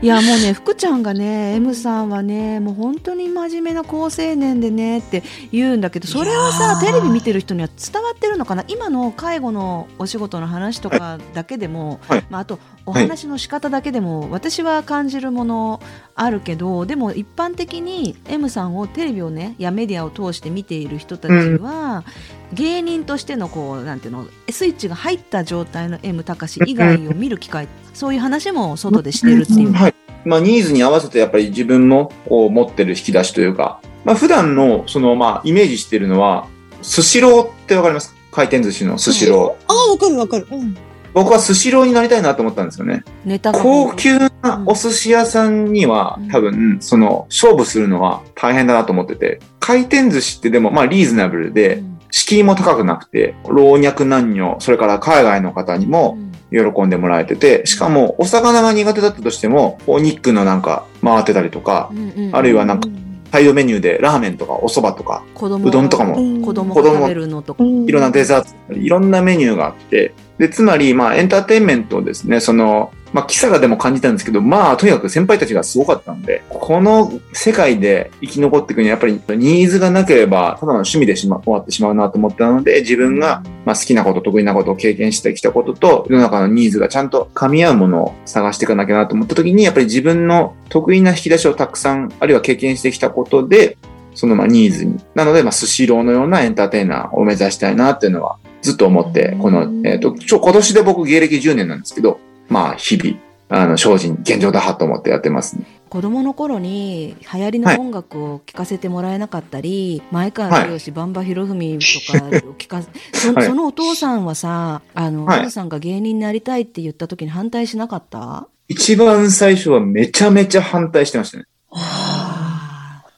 いやもうね福ちゃんがね M さんはねもう本当に真面目な好青年でねって言うんだけどそれはさテレビ見てる人には伝わってるのかな？今の介護のお仕事の話とかだけでも、はい、まあ、あとお話の仕方だけでも、はい、私は感じるものあるけどでも一般的に M さんをテレビをねやメディアを通して見ている人たちは、うん、芸人としてのこうなんていうのスイッチが入った状態の M 高以外を見る機会そういう話も外でしてるっていう。はい。まあ、ニーズに合わせてやっぱり自分も持ってる引き出しというか、まあ、普段のそのまあイメージしてるのはスシローってわかります？回転寿司のスシロー。ああ、わかるわかる。うん僕はスシローになりたいなと思ったんですよね。高級なお寿司屋さんには、うん、多分、その、勝負するのは大変だなと思ってて、回転寿司ってでも、まあ、リーズナブルで、敷居も高くなくて、老若男女、それから海外の方にも喜んでもらえてて、しかもお魚が苦手だったとしても、お肉のなんか回ってたりとか、あるいはなんか、サイドメニューでラーメンとかお蕎麦とか、うどんとかも、子供が食べるのとか、いろんなデザート、いろんなメニューがあって、で、つまり、まあ、エンターテインメントをですね、その、まあ、キサラでも感じたんですけど、まあ、とにかく先輩たちがすごかったんで、この世界で生き残っていくには、やっぱりニーズがなければ、ただの趣味でしま終わってしまうなと思ったので、自分が、まあ、好きなこと、得意なことを経験してきたことと、世の中のニーズがちゃんと噛み合うものを探していかなきゃなと思った時に、やっぱり自分の得意な引き出しをたくさん、あるいは経験してきたことで、そのまあニーズに。なので、まあ、スシローのようなエンターテイナーを目指したいなっていうのはずっと思って、この、えっ、ー、と、ちょ、今年で僕芸歴10年なんですけど、まあ、日々、あの、精進、現状打破と思ってやってますね。子供の頃に流行りの音楽を聴かせてもらえなかったり、はい、前川清、バンバ博文とかを聞かそそのお父さんはさ、あの、はい、お父さんが芸人になりたいって言った時に反対しなかった？一番最初はめちゃめちゃ反対してましたね。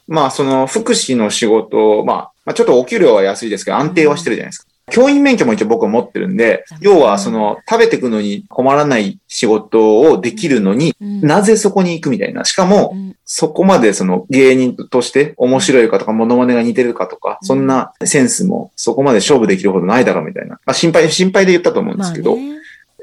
まあ、その、福祉の仕事、まあ、まあ、ちょっとお給料は安いですけど、安定はしてるじゃないですか。教員免許も一応僕は持ってるんで、要はその食べていくのに困らない仕事をできるのに、なぜそこに行くみたいな。しかも、そこまでその芸人として面白いかとか、モノマネが似てるかとか、そんなセンスもそこまで勝負できるほどないだろうみたいな。あ心配、心配で言ったと思うんですけど、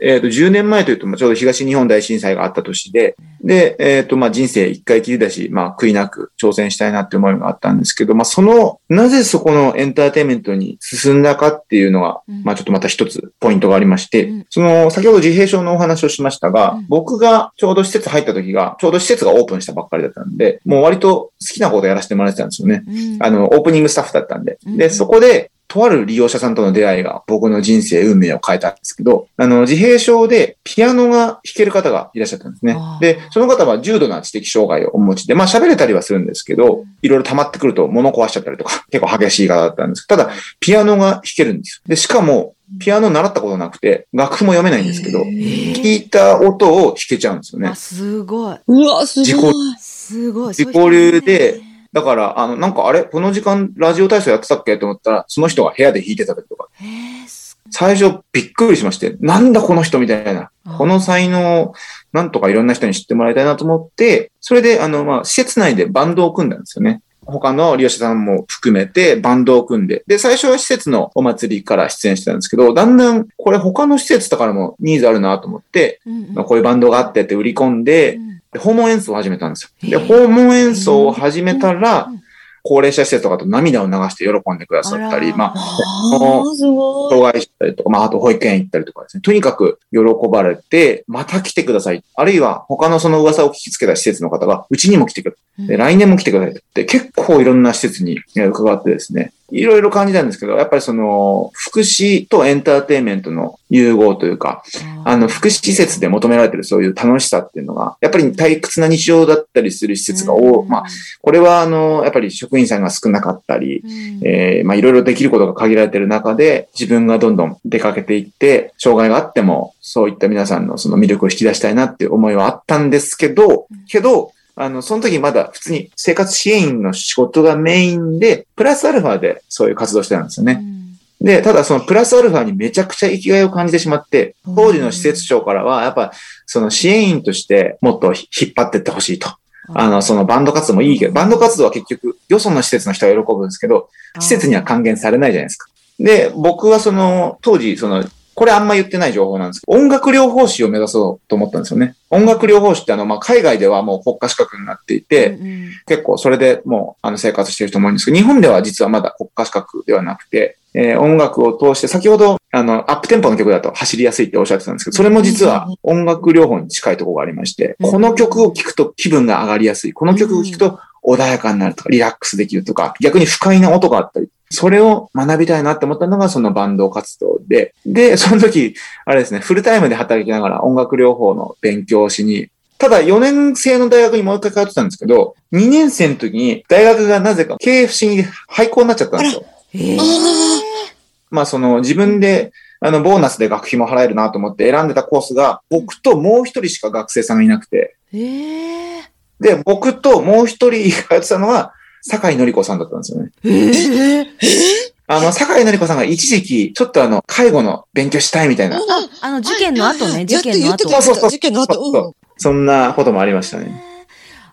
えっ、ー、と、10年前というと、ちょうど東日本大震災があった年で、で、えっ、ー、と、まあ、人生一回きりだし、まあ、悔いなく挑戦したいなって思いがあったんですけど、まあ、その、なぜそこのエンターテインメントに進んだかっていうのが、うん、まあ、ちょっとまた一つポイントがありまして、うん、その、先ほど自閉症のお話をしましたが、うん、僕がちょうど施設入った時が、ちょうど施設がオープンしたばっかりだったんで、もう割と好きなことやらせてもらってたんですよね。あの、オープニングスタッフだったんで。で、そこで、とある利用者さんとの出会いが僕の人生、運命を変えたんですけど、あの、自閉症でピアノが弾ける方がいらっしゃったんですね。で、その方は重度な知的障害をお持ちで、まあ喋れたりはするんですけど、いろいろ溜まってくると物壊しちゃったりとか、結構激しい方だったんですただ、ピアノが弾けるんですよ。で、しかも、ピアノ習ったことなくて、楽譜も読めないんですけど、聞いた音を弾けちゃうんですよね。すごい。うわ、すごい。すごい。自己流で、だから、あの、なんかあれ？この時間ラジオ体操やってたっけ？と思ったら、その人が部屋で弾いてたりとか。最初びっくりしまして、なんだこの人みたいな。この才能、なんとかいろんな人に知ってもらいたいなと思って、それで、あの、まあ、施設内でバンドを組んだんですよね。他の利用者さんも含めてバンドを組んで、で、最初は施設のお祭りから出演してたんですけど、だんだんこれ他の施設とかでもニーズあるなと思って、うんうん、こういうバンドがあってって売り込んで、うん訪問演奏を始めたんですよ。で、訪問演奏を始めたら、高齢者施設とかと涙を流して喜んでくださったり、まあ、障害者とか、まあ、あと保育園行ったりとかですね、とにかく喜ばれて、また来てください。あるいは他のその噂を聞きつけた施設の方が、うちにも来てください。で、来年も来てください。って、結構いろんな施設に伺ってですね、いろいろ感じたんですけど、やっぱりその、福祉とエンターテインメントの融合というか、あの、福祉施設で求められているそういう楽しさっていうのが、やっぱり退屈な日常だったりする施設が多、まあ、これはあの、やっぱり職員さんが少なかったり、えー、まあ、いろいろできることが限られている中で、自分がどんどん出かけていって、障害があっても、そういった皆さんのその魅力を引き出したいなっていう思いはあったんですけど、けど、あの、その時まだ普通に生活支援員の仕事がメインで、プラスアルファでそういう活動してたんですよね。うん、で、ただそのプラスアルファにめちゃくちゃ生きがいを感じてしまって、当時の施設長からは、やっぱその支援員としてもっと引っ張ってってほしいと。あの、そのバンド活動もいいけど、バンド活動は結局、よその施設の人は喜ぶんですけど、施設には還元されないじゃないですか。で、僕はその、当時、その、これあんま言ってない情報なんですけど、音楽療法士を目指そうと思ったんですよね。音楽療法士ってあの、まあ、海外ではもう国家資格になっていて、うんうん結構それでもうあの生活してる人も多いんですけど、日本では実はまだ国家資格ではなくて、えー音楽を通して、先ほどあの、アップテンポの曲だと走りやすいっておっしゃってたんですけど、それも実は音楽療法に近いところがありまして、うんこの曲を聴くと気分が上がりやすい。この曲を聴くと穏やかになるとか、リラックスできるとか、逆に不快な音があったり、それを学びたいなって思ったのがそのバンド活動で、で、その時、あれですね、フルタイムで働きながら音楽療法の勉強をしに、ただ4年生の大学にもう一回通ってたんですけど、2年生の時に大学がなぜか経営不審で廃校になっちゃったんですよ。えー。あまあその自分で、あの、ボーナスで学費も払えるなと思って選んでたコースが、僕ともう一人しか学生さんがいなくて、えー。で、僕ともう一人通ってたのは、坂井のり子さんだったんですよね。えーあの、坂井のり子さんが一時期、ちょっとあの、介護の勉強したいみたいな、ああの、事件の後ね、事件の後やって言って。そうそうそう事件の後。うん。そんなこともありましたね。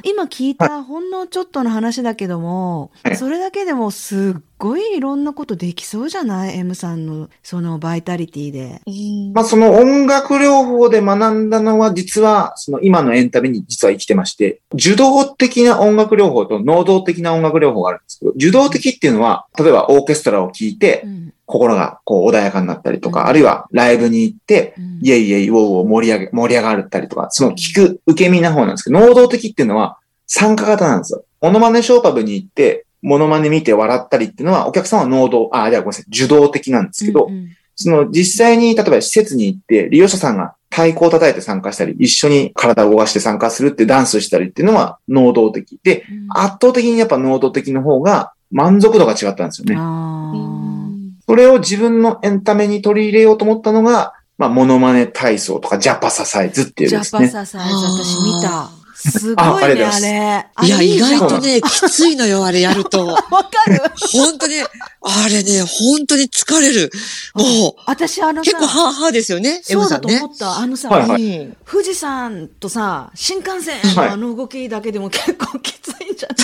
今聞いたほんのちょっとの話だけども、はいそれだけでもすっごいいろんなことできそうじゃない ?M さんのそのバイタリティで。うんまあその音楽療法で学んだのは、実は、その今のエンタメに実は生きてまして、受動的な音楽療法と能動的な音楽療法があるんですけど、受動的っていうのは、例えばオーケストラを聴いてう、ん心がこう穏やかになったりとか、うんあるいはライブに行って、うんイエイイエイウォーウォー盛り上げ、盛り上がったりとか、その聞く受け身な方なんですけど、能動的っていうのは参加型なんですよ。モノマネショーパブに行って、モノマネ見て笑ったりっていうのは、お客さんは能動、あ、じゃあごめんなさい、受動的なんですけど、うんうんその実際に、例えば施設に行って、利用者さんが太鼓を叩いて参加したり、一緒に体を動かして参加するってダンスしたりっていうのは能動的。で、うん圧倒的にやっぱ能動的の方が満足度が違ったんですよね。それを自分のエンタメに取り入れようと思ったのが、まあ、モノマネ体操とかジャパササイズっていうジャパですね。ササイズ私見た。すあごいね、あれ。あいや、意外とね、きついのよ、あれやると。わかる本当に、あれね、本当に疲れる。もう、私あのさ結構、半々ですよね、そう M さんねだと思。った。あのさ、はいはいうん富士山とさ、新幹線はいのあの動きだけでも結構きついんじゃな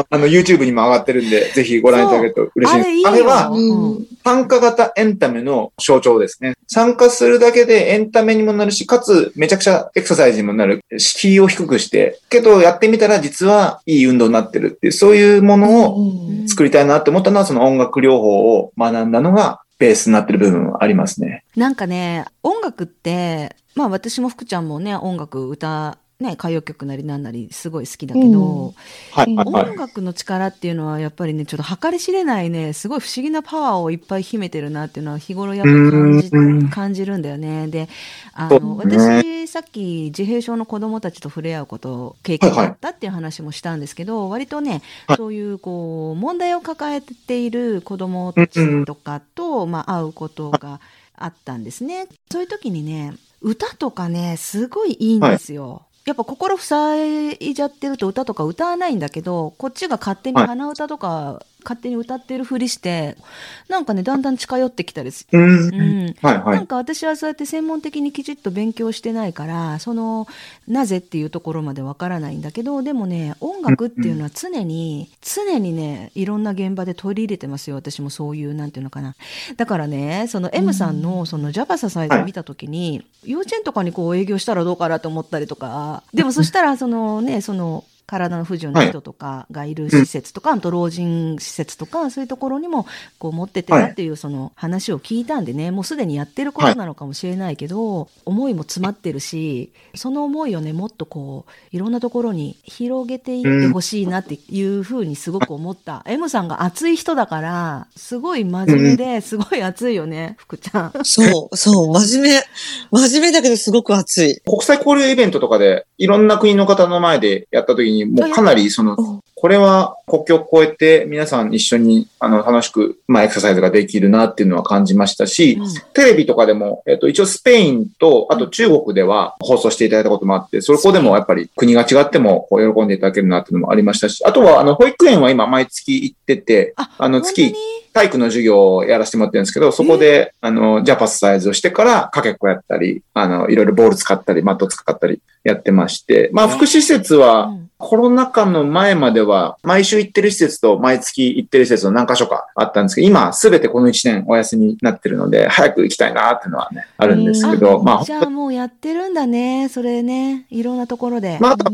いあの、YouTube にも上がってるんで、ぜひご覧いただけると嬉しいです。あれいいよ。あれは、うん参加型エンタメの象徴ですね。参加するだけでエンタメにもなるし、かつめちゃくちゃエクササイズにもなる。敷居を低くして、けどやってみたら実はいい運動になってるっていう、そういうものをうん作りたいなって思ったのは、その音楽療法を学んだのがベースになってる部分はありますね。なんかね、音楽って、まあ私も福ちゃんもね、音楽、歌、ね、歌謡曲なりなんなりすごい好きだけど、はい、はい、はい。音楽の力っていうのはやっぱりね、ちょっと計り知れないね、すごい不思議なパワーをいっぱい秘めてるなっていうのは日頃やっぱ感じうん感じるんだよね。で、あその、うね私、さっき自閉症の子供たちと触れ合うこと、経験があったっていう話もしたんですけど、割とね、はいそういうこう、問題を抱えている子供たちとかと、まあ、会うことがあったんですね。そういう時にね、歌とかね、すごいいいんですよ。やっぱ心塞いじゃってると歌とか歌わないんだけど、こっちが勝手にはい。鼻歌とか、勝手に歌ってるふりして、なんかね、だんだん近寄ってきたりすう。うんん。はい、はい。なんか私はそうやって専門的にきちっと勉強してないから、その、なぜっていうところまでわからないんだけど、でもね、音楽っていうのは常に、常にね、いろんな現場で取り入れてますよ。私もそういう、なんていうのかな。だからね、その M さんのそのジャパササイズ見たときに、幼稚園とかにこう営業したらどうかなと思ったりとか、でもそしたらそのね、その、体の不自由な人とかがいる施設とか、あと老人施設とか、そういうところにもこう持ってってなっていうその話を聞いたんでね、もうすでにやってることなのかもしれないけど、思いも詰まってるし、その思いをね、もっとこう、いろんなところに広げていってほしいなっていうふうにすごく思った。M さんが熱い人だから、すごい真面目ですごい熱いよね、福ちゃん。そう、そう、真面目。真面目だけどすごく熱い。国際交流イベントとかで、いろんな国の方の前でやった時に、もうかなりそのうん、これは国境を越えて皆さん一緒にあの楽しく、まあ、エクササイズができるなっていうのは感じましたし、うん。テレビとかでも、えっと、一応スペインと、あと中国では放送していただいたこともあって、そこでもやっぱり国が違ってもこう喜ん。でいただけるなっていうのもありましたし、あとは、あの、保育園は今毎月行ってて、あ、あの、月に体育の授業をやらせてもらってるんですけど、そこで、あの、ジャパスサイズをしてから、かけっこやったり、あの、いろいろボール使ったり、マット使ったりやってまして、まあ、福祉施設は、うん。コロナ禍の前までは、毎週行ってる施設と毎月行ってる施設の何箇所かあったんですけど、今すべてこの1年お休みになってるので、早く行きたいなっていうのはね、あるんですけど、まあ、じゃあもうやってるんだね、それね、いろんなところで。まあ、あと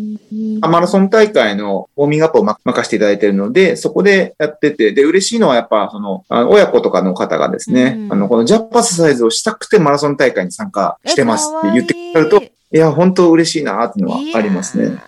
マラソン大会のウォーミングアップを任せていただいているので、そこでやってて、で、嬉しいのはやっぱ、その、あの親子とかの方がですね、うん、あの、このジャパスサイズをしたくてマラソン大会に参加してますって言ってくれると、いや、本当嬉しいなっていうのはありますね。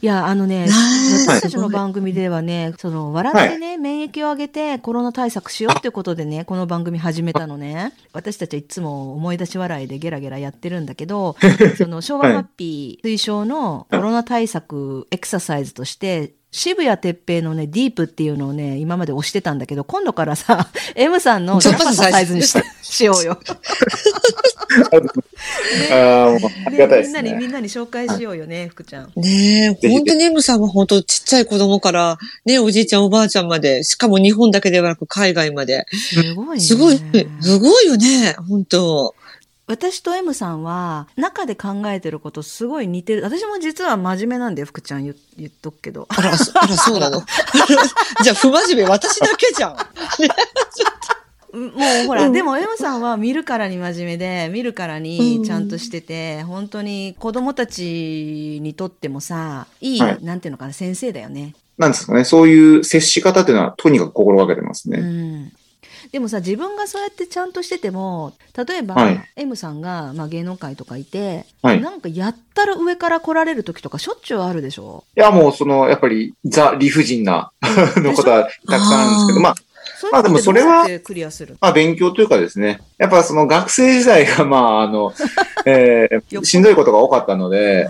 いや、あのね、私たちの番組ではね、その、笑ってね、免疫を上げてコロナ対策しようってことでね、この番組始めたのね。私たちはいつも思い出し笑いでゲラゲラやってるんだけど、その、昭和ハッピー推奨のコロナ対策エクササイズとして、渋谷哲平のね、ディープっていうのをね、今まで押してたんだけど、今度からさ、M さんのジャパンサイズにししようよ。ありがたいです、ね、みんなに、みんなに紹介しようよね、福ちゃん。ねえ、本当に M さんは本当ちっちゃい子供から、ね、おじいちゃんおばあちゃんまで、しかも日本だけではなく海外まで。すごいね。すごい、すごいよね、本当私と M さんは中で考えてることすごい似てる。私も実は真面目なんだよ、福ちゃん言言っとくけど。あら、あらそうなの？じゃあ不真面目私だけじゃん。もうほら、うん、でも M さんは見るからに真面目で、見るからにちゃんとしてて、うん、本当に子供たちにとってもさ、いい、はい、なんていうのかな、先生だよね。なんですかね、そういう接し方っていうのはとにかく心がけてますね。うんでもさ自分がそうやってちゃんとしてても例えば、はい、M さんが、まあ、芸能界とかいて、はい、なんかやったら上から来られる時とかしょっちゅうあるでしょ？いやもうそのやっぱりザ理不尽な のことはたくさんあるんですけどまあまあでもそれは、まあ勉強というかですね、やっぱその学生時代がまああの、えー、しんどいことが多かったので、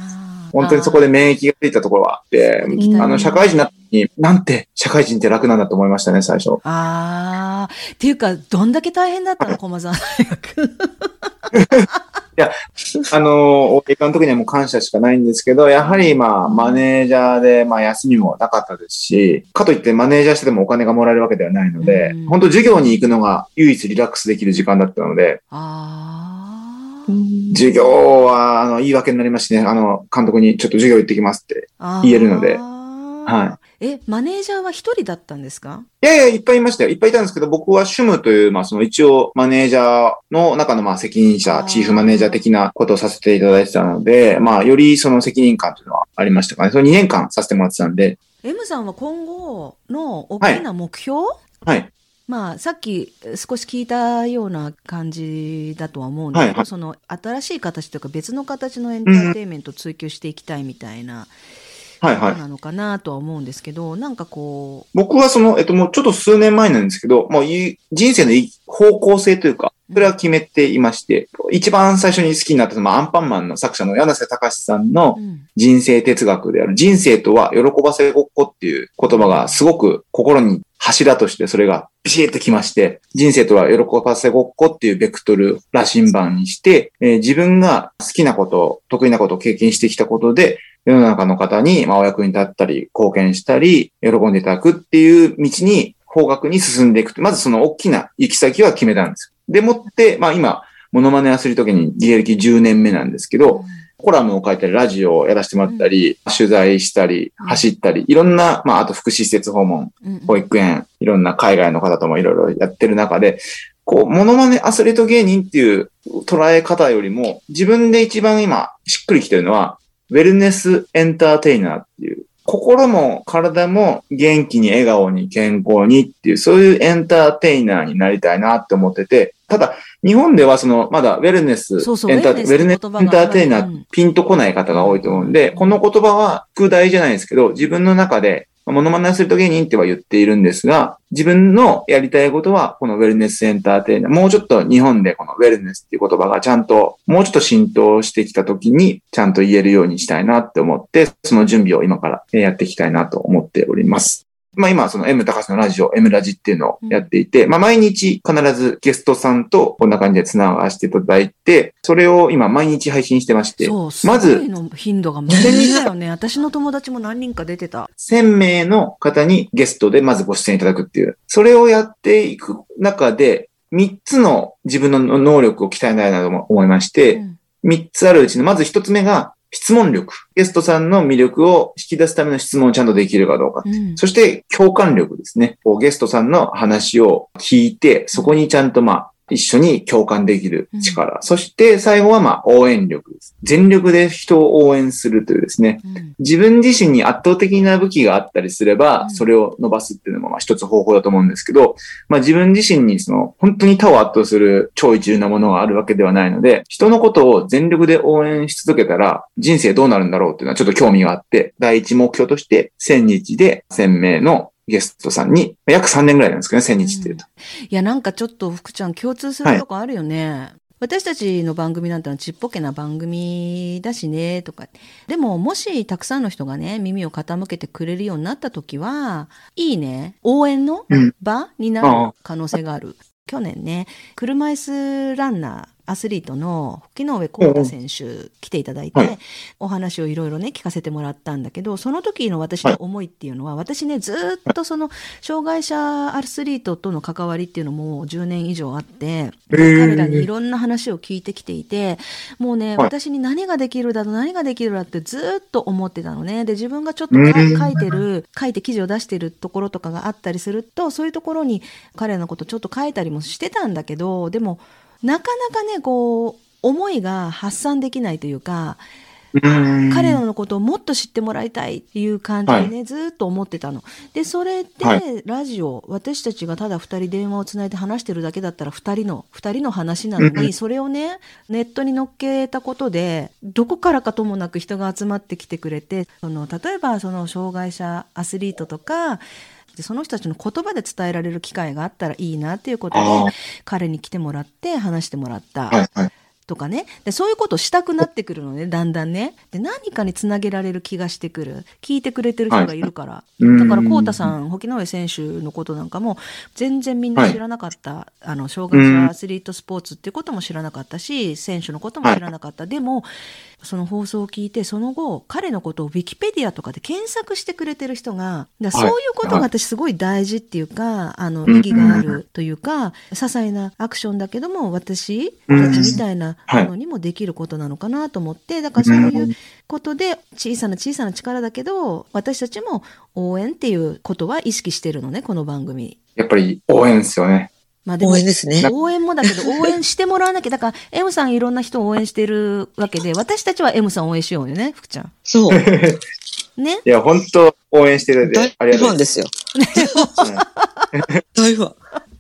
本当にそこで免疫がついたところがあって、あの、社会人になったに、なんて社会人って楽なんだと思いましたね、最初。ああ。っていうか、どんだけ大変だったの、駒沢大学。いや、あの、大江監督にはもう感謝しかないんですけど、やはりまあ、マネージャーで、まあ、休みもなかったですし、かといってマネージャーしててもお金がもらえるわけではないので、本当授業に行くのが唯一リラックスできる時間だったので、授業は、あの、言い訳になりますしね、あの、監督にちょっと授業行ってきますって言えるので、はい。え、マネージャーは一人だったんですか？いやいや、いっぱいいましたよ。いっぱいいたんですけど、僕はシュムという、まあ、その一応、マネージャーの中の、まあ、責任者、チーフマネージャー的なことをさせていただいてたので、まあ、よりその責任感というのはありましたかね。その2年間させてもらってたんで。M さんは今後の大きな目標、はい、はいまあ、さっき少し聞いたような感じだとは思うんだけど、はい、その新しい形というか別の形のエンターテインメントを追求していきたいみたいなはいはい。なのかなとは思うんですけど、なんかこう。僕はその、えっと、もうちょっと数年前なんですけど、もう人生の方向性というか、それは決めていまして、うん、一番最初に好きになったのは、アンパンマンの作者の柳瀬隆さんの人生哲学である、人生とは喜ばせごっこっていう言葉がすごく心に柱としてそれがビシッときまして、人生とは喜ばせごっこっていうベクトル羅針盤にして、えー、自分が好きなこと、得意なことを経験してきたことで、世の中の方に、まあ、お役に立ったり、貢献したり、喜んでいただくっていう道に、方角に進んでいくまずその大きな行き先は決めたんですでもって、まあ今、モノマネアスリートに芸歴10年目なんですけど、コラムを書いたり、ラジオをやらせてもらったり、取材したり、走ったり、いろんな、まあ、あと福祉施設訪問、保育園、いろんな海外の方ともいろいろやってる中で、こう、モノマネアスリート芸人っていう捉え方よりも、自分で一番今、しっくりきてるのは、ウェルネスエンターテイナーっていう、心も体も元気に笑顔に健康にっていう、そういうエンターテイナーになりたいなって思ってて、ただ、日本ではその、まだウェルネス、そうそうエンターウェルネスエンターテイナー、ピンとこない方が多いと思うんで、この言葉は空題じゃないですけど、自分の中でモノマネアスリート芸人っては言っているんですが、自分のやりたいことは、このウェルネスエンターテイナー、もうちょっと日本でこのウェルネスっていう言葉がちゃんと、もうちょっと浸透してきた時に、ちゃんと言えるようにしたいなって思って、その準備を今からやっていきたいなと思っております。まあ今、その M 高橋のラジオ、M ラジっていうのをやっていて、うん、まあ毎日必ずゲストさんとこんな感じで繋がしていただいて、それを今毎日配信してまして、まず、の頻度が無限にだよね。私の友達も何人か出てた。1000名の方にゲストでまずご出演いただくっていう。それをやっていく中で、3つの自分の能力を鍛えたいなと思いまして、うん、3つあるうちの、まず1つ目が、質問力。ゲストさんの魅力を引き出すための質問をちゃんとできるかどうか。うんそして共感力ですね。ゲストさんの話を聞いて、そこにちゃんとまあ、一緒に共感できる力。そして最後はまあ、応援力です。全力で人を応援するというですね。うん自分自身に圧倒的な武器があったりすれうば、んそれを伸ばすっていうのもまあ一つ方法だと思うんですけど、まあ自分自身にその本当に他を圧倒する超一流なものがあるわけではないので、人のことを全力で応援し続けたら人生どうなるんだろうっていうのはちょっと興味があって、第一目標として1000日で1000名のゲストさんに、約3年ぐらいなんですけどね、1000日っていうと。いや、なんかちょっと福ちゃん共通するとこあるよね。私たちの番組なんてのはちっぽけな番組だしね、とか。でも、もしたくさんの人がね、耳を傾けてくれるようになった時は、いいね、応援のうん場になる可能性がある。去年ね、車椅子ランナー、アスリートの木上幸太選手来ていただいて、はい。お話をいろいろね聞かせてもらったんだけどその時の私の思いっていうのは、私ねずーっとその障害者アスリートとの関わりっていうのも10年以上あって彼らにいろんな話を聞いてきていてもうね、はい。私に何ができるだろう何ができるだってずーっと思ってたのね。で自分がちょっと書いてる書いて記事を出してるところとかがあったりするとそういうところに彼らのことちょっと書いたりもしてたんだけどでもなかなかねこう思いが発散できないというか彼らのことをもっと知ってもらいたいっていう感じでね、ずーっと思ってたの。で、それで、はラジオ、私たちがただ二人電話をつないで話してるだけだったら二人の、二人の話なのに、それをね、ネットに乗っけたことで、どこからかともなく人が集まってきてくれて、その、例えばその障害者アスリートとか、でその人たちの言葉で伝えられる機会があったらいいなっていうことで彼に来てもらって話してもらった。はいはい。とかね。でそういうことをしたくなってくるのねだんだんね。で何かにつなげられる気がしてくる。聞いてくれてる人がいるから、うん。だから浩太さん沖上選手のことなんかも全然みんな知らなかった、あの障害者アスリートスポーツっていうことも知らなかったし選手のことも知らなかった、でもその放送を聞いてその後彼のことをウィキペディアとかで検索してくれてる人がだからそういうことが私すごい大事っていうか、あのうん。意義があるというか、些細なアクションだけども私たちみたいなものにもできることなのかなと思ってだからそういうことで小さな小さな力だけど私たちも応援っていうことは意識してるのねこの番組。やっぱり応援ですよね。まあでも応援ですね。応援もだけど、応援してもらわなきゃ。だから、M さんいろんな人を応援してるわけで、私たちは M さんを応援しようよね、福ちゃん。そう。ね？いや、本当応援してるんで、あり大ファンがとうございま。ですすよ。う ん大ファン。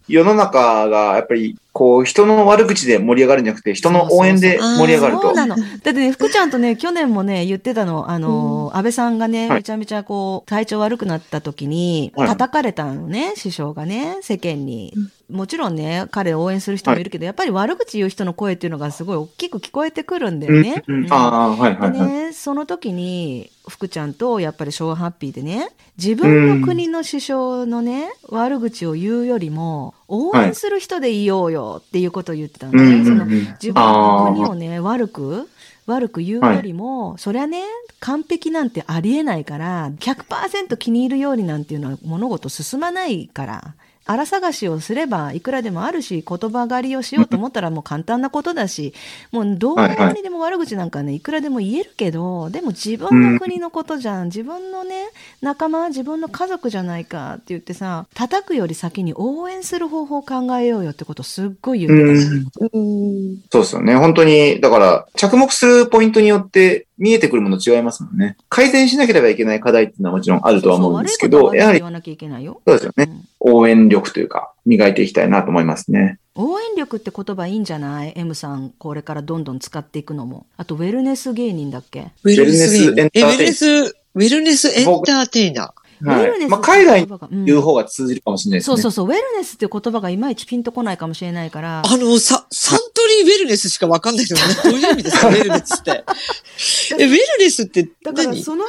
世の中が、やっぱり、こう、人の悪口で盛り上がるんじゃなくて、人の応援で盛り上がるとそう。なの。だってね、福ちゃんとね、去年もね、言ってたの、あの、安倍さんがね、はいめちゃめちゃこう、体調悪くなった時に、はい叩かれたのね、首相がね、世間に。もちろんね、彼を応援する人もいるけど、やっぱり悪口言う人の声っていうのがすごい大きく聞こえてくるんだよね。うんうんうんああ、はいはいはい。でね、その時に福ちゃんとやっぱりショーハッピーでね自分の国の首相のね、悪口を言うよりも応援する人でいようよっていうことを言ってたんうんそのうん自分の国をね悪く悪く言うよりも、そりゃね完璧なんてありえないから100%気に入るようになんていうのは物事進まないから。荒探しをすればいくらでもあるし言葉狩りをしようと思ったらもう簡単なことだしもうどうにでも悪口なんかねいくらでも言えるけどでも自分の国のことじゃん自分のね仲間自分の家族じゃないかって言ってさ叩くより先に応援する方法を考えようよってことすっごい言ってたのうんうん。そうですよね。本当に、だから、着目するポイントによって見えてくるもの違いますもんね。改善しなければいけない課題っていうのはもちろんあるとは思うんですけど、やはり、そうですよね。うん応援力というか、磨いていきたいなと思いますね。応援力って言葉いいんじゃない ?M さんこれからどんどん使っていくのもあとウェルネス芸人だっけウェルネスエンターテイえウェルネス、ウェルネスエンターテイナー。はい。ウェルネスまあ、海外に言葉がうん言う方が通じるかもしれないですね。そうそうそうウェルネスっていう言葉がいまいちピンとこな いかもしれないからあの、さ、サントリーウェルネスしかわかんないけど、ね、どういう意味ですか、ウェルネスって。え、ウェルネスってだから何？その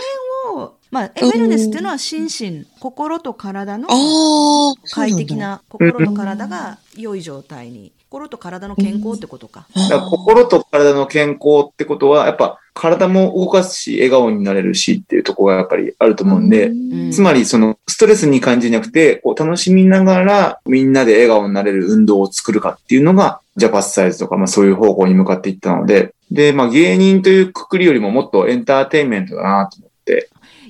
辺を、まあ、えウェルネスっていうのは心身、心と体のああ、快適な、心と体が良い状態に、心と体の健康ってことか。から心と体の健康ってことは、やっぱ体も動かすし、笑顔になれるしっていうところがやっぱりあると思うんで、んつまりそのストレスに感じなくて、こう楽しみながらみんなで笑顔になれる運動を作るかっていうのが、ジャパスサイズとか、まあそういう方向に向かっていったので、で、まあ芸人というくくりよりももっとエンターテインメントだなと思。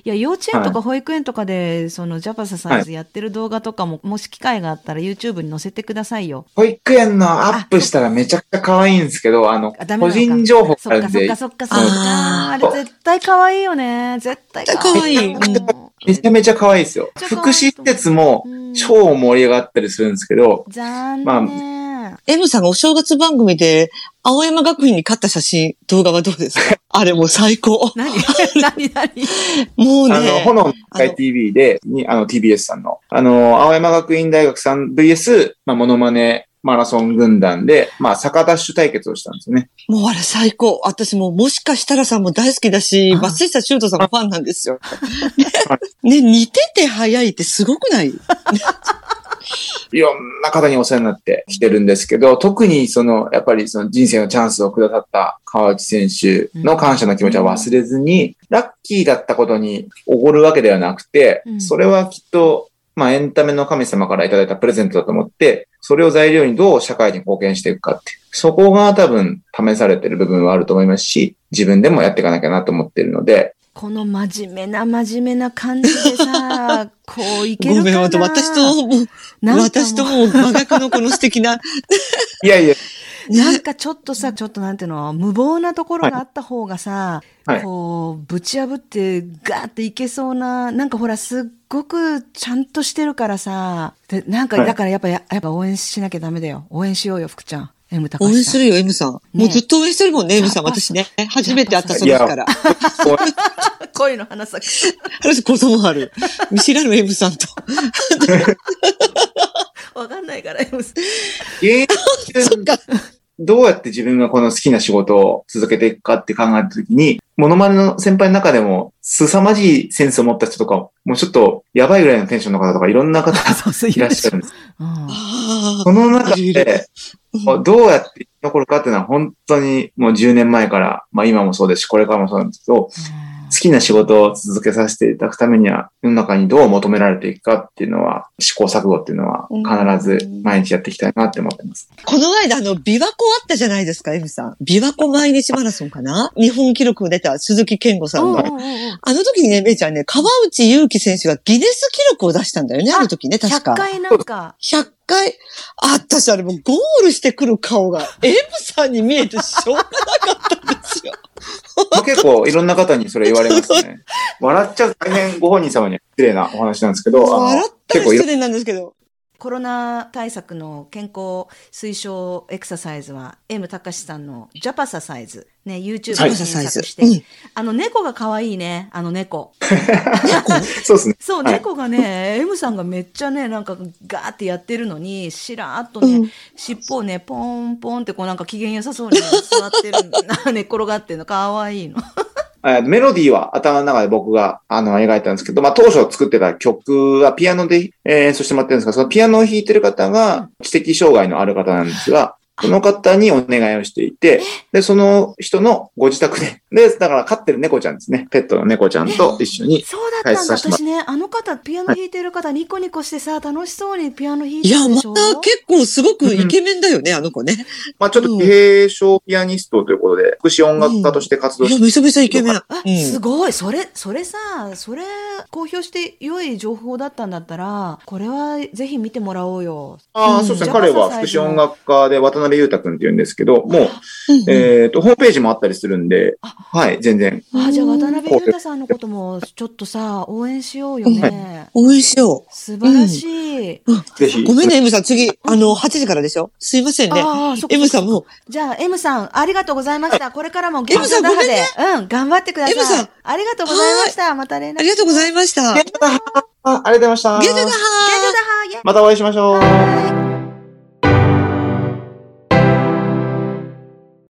いや、幼稚園とか保育園とかで、そのジャパササイズやってる動画とかも、もし機会があったら YouTube に載せてくださいよ。保育園のアップしたらめちゃくちゃ可愛いんですけど、あの、あ個人情報そっかそっあるんでか、そっかそっか。ああれ絶対可愛いよね。絶対可愛い。めちゃめちゃ可愛いですよ。福祉施設もうん超盛り上がったりするんですけど、残まあ念。M さんがお正月番組で、青山学院に勝った写真、動画はどうですか？あれもう最高。何？何？何？もうね。あの、炎の会 TV で、にあの、TBS さんの、あの、青山学院大学さん VS、まあ、モノマネマラソン軍団で、まあ、坂ダッシュ対決をしたんですよね。もうあれ最高。私ももしかしたらさんも大好きだしあ、松下修斗さんもファンなんですよ。ね、似てて早いってすごくない？いろんな方にお世話になってきてるんですけど、特にその、やっぱりその人生のチャンスをくださった川内選手の感謝の気持ちは忘れずに、ラッキーだったことにおごるわけではなくてう、んそれはきっと、まあエンタメの神様からいただいたプレゼントだと思って、それを材料にどう社会に貢献していくかっていう。そこが多分試されてる部分はあると思いますし、自分でもやっていかなきゃなと思ってるので、この真面目な真面目な感じでさ、こういけるかな。ごめん、私と、もう、なんかもう。私ともう真逆のこの素敵な、いやいや、なんかちょっとさ、ちょっとなんていうの、無謀なところがあった方がさ、はい。こう、ぶち破ってガーっていけそうな、なんかほら、すっごくちゃんとしてるからさ、でなんか、はい。だからやっぱ、ややっぱ応援しなきゃダメだよ。応援しようよ、福ちゃん。M 高さん。援するよ、M さん。もうずっと応援してるもんね、M さん、私ね。初めて会ったその日から。こう恋の花咲く。私、子供ある。見知らぬ M さんと。わかんないから、M さん。芸人どうやって自分がこの好きな仕事を続けていくかって考えたときに、モノマネの先輩の中でも、凄まじいセンスを持った人とか、もうちょっとやばいぐらいのテンションの方とかいろんな方 そうそう、いらっしゃるんです。その中で、あ。どうやって生き残るかっていうのは本当にもう10年前から、まあ今もそうですし、これからもそうなんですけど、好きな仕事を続けさせていただくためには、世の中にどう求められていくかっていうのは、試行錯誤っていうのは必ず毎日やっていきたいなって思ってます。この間、あの、琵琶湖あったじゃないですか、エミさん。琵琶湖毎日マラソンかな？日本記録を出た鈴木健吾さんの。うんうんうんうんあの時にね、めいちゃんね、川内優輝選手がギネス記録を出したんだよね、ある時ね、確100か。回なんか、100回。あったし、あれもうゴールしてくる顔が、エムさんに見えてしょうがなかったんですよ。結構いろんな方にそれ言われますね。笑っちゃう大変ご本人様には失礼なお話なんですけど、あの笑ったら結構いろ失礼なんですけど。コロナ対策の健康推奨エクササイズは M 高志さんのジャパササイズ。ね、YouTube ではい検索して。うんあの猫が可愛いね、あの猫。そうですね。そう、はい猫がね、M さんがめっちゃね、なんかガーってやってるのに、しらーっとね、うん尻尾をね、ポンポンってこうなんか機嫌良さそうに座ってる の、寝っ転がってるの、可愛いの。えーメロディーは頭の中で僕があの描いたんですけど、まあ当初作ってた曲はピアノでえー演奏してもらってるんですが、そのピアノを弾いてる方が知的障害のある方なんですが、その方にお願いをしていて、で、その人のご自宅で、で、だから飼ってる猫ちゃんですね。ペットの猫ちゃんと一緒に。そうだったんだ。私ね、あの方、ピアノ弾いてる方、ニコニコしてさ、楽しそうにピアノ弾いいや、まてるでしょ？た結構すごくイケメンだよね、あの子ね。まあちょっと自閉症ピアニストということで、福祉音楽家として活動いや、して、めちゃめちゃイケメン。あ、うんすごい。それ、それさ、それ、公表して良い情報だったんだったら、これはぜひ見てもらおうよ。ああ、うんそうですね。彼は福祉音楽家で渡辺裕太くんって言うんですけど、もう、うんえっ、と、ホームページもあったりするんで、あはい、全然。あ、じゃあうん渡辺裕太さんのこともちょっとさ、応援しようよね。応援しよ素晴らしい。ぜひ。う。ごめんね、M さん、次、あの、8時からでしょ？すいませんね。ああ、そっか M さんも、じゃあ、M さん、ありがとうございました。これからも M さん打破でごめんね、うん、頑張ってください。M さんありがとうございました。また連絡。ありがとうございました。ゲットだあありがとうございました。ゲットだはーゲットだはまたお会いしましょう。